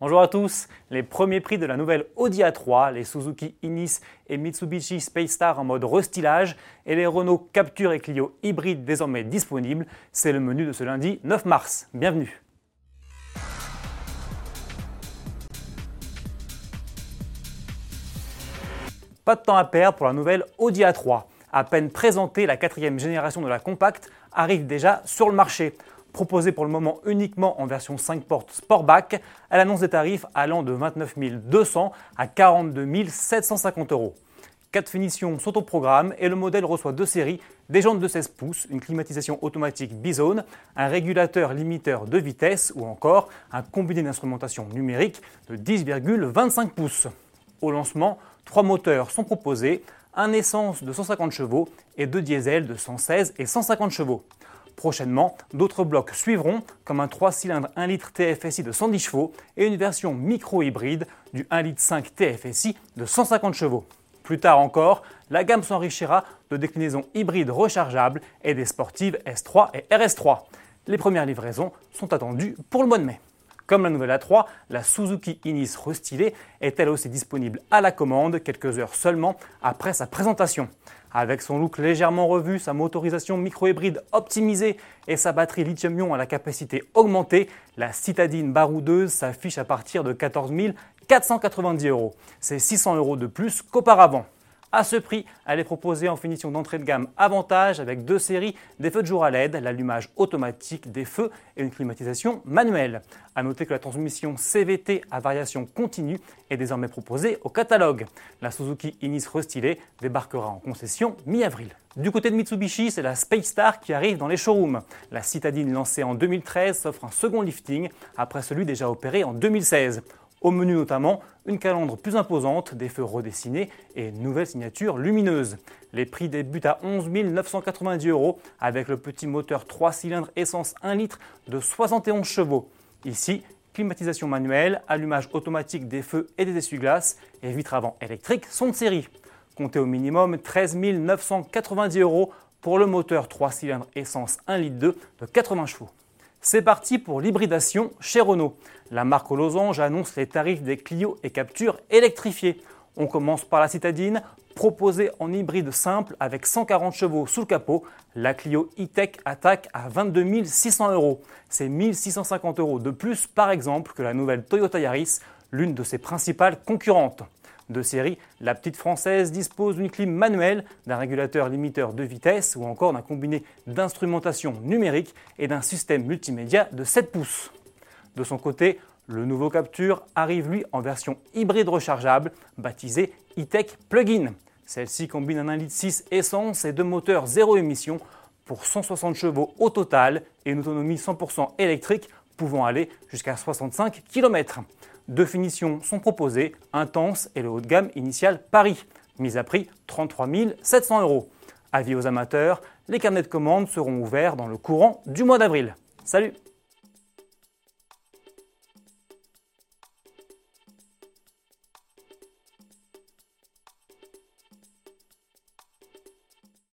Bonjour à tous. Les premiers prix de la nouvelle Audi A3, les Suzuki Inis et Mitsubishi Space Star en mode restylage et les Renault Capture et Clio hybrides désormais disponibles, c'est le menu de ce lundi 9 mars. Bienvenue. Pas de temps à perdre pour la nouvelle Audi A3. À peine présentée, la quatrième génération de la compacte arrive déjà sur le marché. Proposée pour le moment uniquement en version 5 portes Sportback, elle annonce des tarifs allant de 29 200 à 42 750 euros. Quatre finitions sont au programme et le modèle reçoit deux séries, des jantes de 16 pouces, une climatisation automatique Bizone, un régulateur limiteur de vitesse ou encore un combiné d'instrumentation numérique de 10,25 pouces. Au lancement, trois moteurs sont proposés, un essence de 150 chevaux et deux diesels de 116 et 150 chevaux. Prochainement, d'autres blocs suivront, comme un 3 cylindres 1 litre TFSI de 110 chevaux et une version micro-hybride du 1 litre 5 TFSI de 150 chevaux. Plus tard encore, la gamme s'enrichira de déclinaisons hybrides rechargeables et des sportives S3 et RS3. Les premières livraisons sont attendues pour le mois de mai. Comme la nouvelle A3, la Suzuki Inis restylée est elle aussi disponible à la commande quelques heures seulement après sa présentation. Avec son look légèrement revu, sa motorisation micro-hybride optimisée et sa batterie lithium-ion à la capacité augmentée, la citadine baroudeuse s'affiche à partir de 14 490 euros. C'est 600 euros de plus qu'auparavant. À ce prix, elle est proposée en finition d'entrée de gamme Avantage avec deux séries des feux de jour à LED, l'allumage automatique des feux et une climatisation manuelle. A noter que la transmission CVT à variation continue est désormais proposée au catalogue. La Suzuki Inis restylée débarquera en concession mi-avril. Du côté de Mitsubishi, c'est la Space Star qui arrive dans les showrooms. La citadine lancée en 2013 s'offre un second lifting après celui déjà opéré en 2016. Au menu notamment, une calandre plus imposante, des feux redessinés et une nouvelle signature lumineuse. Les prix débutent à 11 990 euros avec le petit moteur 3 cylindres essence 1 litre de 71 chevaux. Ici, climatisation manuelle, allumage automatique des feux et des essuie-glaces et vitres avant électriques sont de série. Comptez au minimum 13 990 euros pour le moteur 3 cylindres essence 1 litre 2 de 80 chevaux. C'est parti pour l'hybridation chez Renault. La marque aux losanges annonce les tarifs des Clio et Capture électrifiés. On commence par la citadine, proposée en hybride simple avec 140 chevaux sous le capot. La Clio e-Tech attaque à 22 600 euros. C'est 1650 euros de plus par exemple que la nouvelle Toyota Yaris, l'une de ses principales concurrentes de série, la petite française dispose d'une clim manuelle, d'un régulateur limiteur de vitesse ou encore d'un combiné d'instrumentation numérique et d'un système multimédia de 7 pouces. De son côté, le nouveau Capture arrive lui en version hybride rechargeable, baptisée e-Tech Plug-in. Celle-ci combine un 1,6 litre essence et deux moteurs zéro émission pour 160 chevaux au total et une autonomie 100% électrique pouvant aller jusqu'à 65 km. Deux finitions sont proposées, intense et le haut de gamme initial Paris, mise à prix 33 700 euros. Avis aux amateurs, les carnets de commandes seront ouverts dans le courant du mois d'avril. Salut